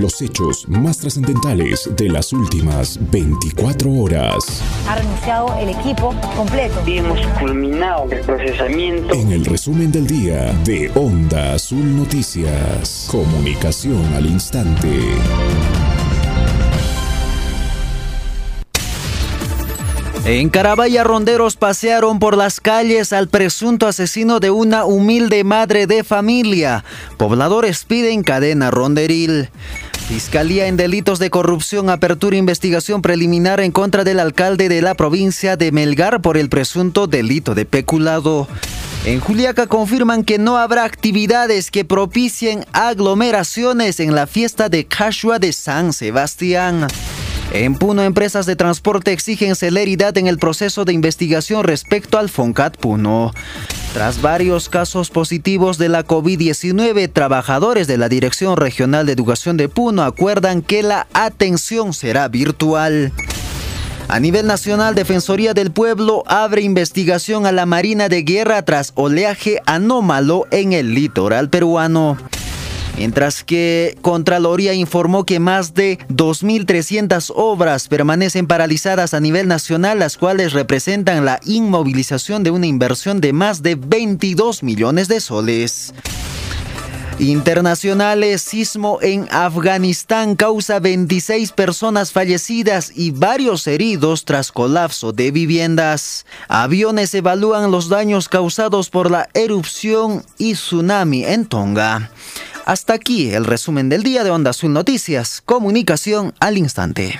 con los hechos más trascendentales de las últimas 24 horas. Ha renunciado el equipo completo. Y hemos culminado el procesamiento. En el resumen del día de Onda Azul Noticias. Comunicación al instante. En Carabaya, ronderos pasearon por las calles al presunto asesino de una humilde madre de familia. Pobladores piden cadena ronderil. Fiscalía en delitos de corrupción apertura investigación preliminar en contra del alcalde de la provincia de Melgar por el presunto delito de peculado. En Juliaca confirman que no habrá actividades que propicien aglomeraciones en la fiesta de Cashua de San Sebastián. En Puno, empresas de transporte exigen celeridad en el proceso de investigación respecto al FONCAT Puno. Tras varios casos positivos de la COVID-19, trabajadores de la Dirección Regional de Educación de Puno acuerdan que la atención será virtual. A nivel nacional, Defensoría del Pueblo abre investigación a la Marina de Guerra tras oleaje anómalo en el litoral peruano. Mientras que Contraloría informó que más de 2.300 obras permanecen paralizadas a nivel nacional, las cuales representan la inmovilización de una inversión de más de 22 millones de soles. Internacionales, sismo en Afganistán causa 26 personas fallecidas y varios heridos tras colapso de viviendas. Aviones evalúan los daños causados por la erupción y tsunami en Tonga. Hasta aquí el resumen del día de Onda Azul Noticias. Comunicación al instante.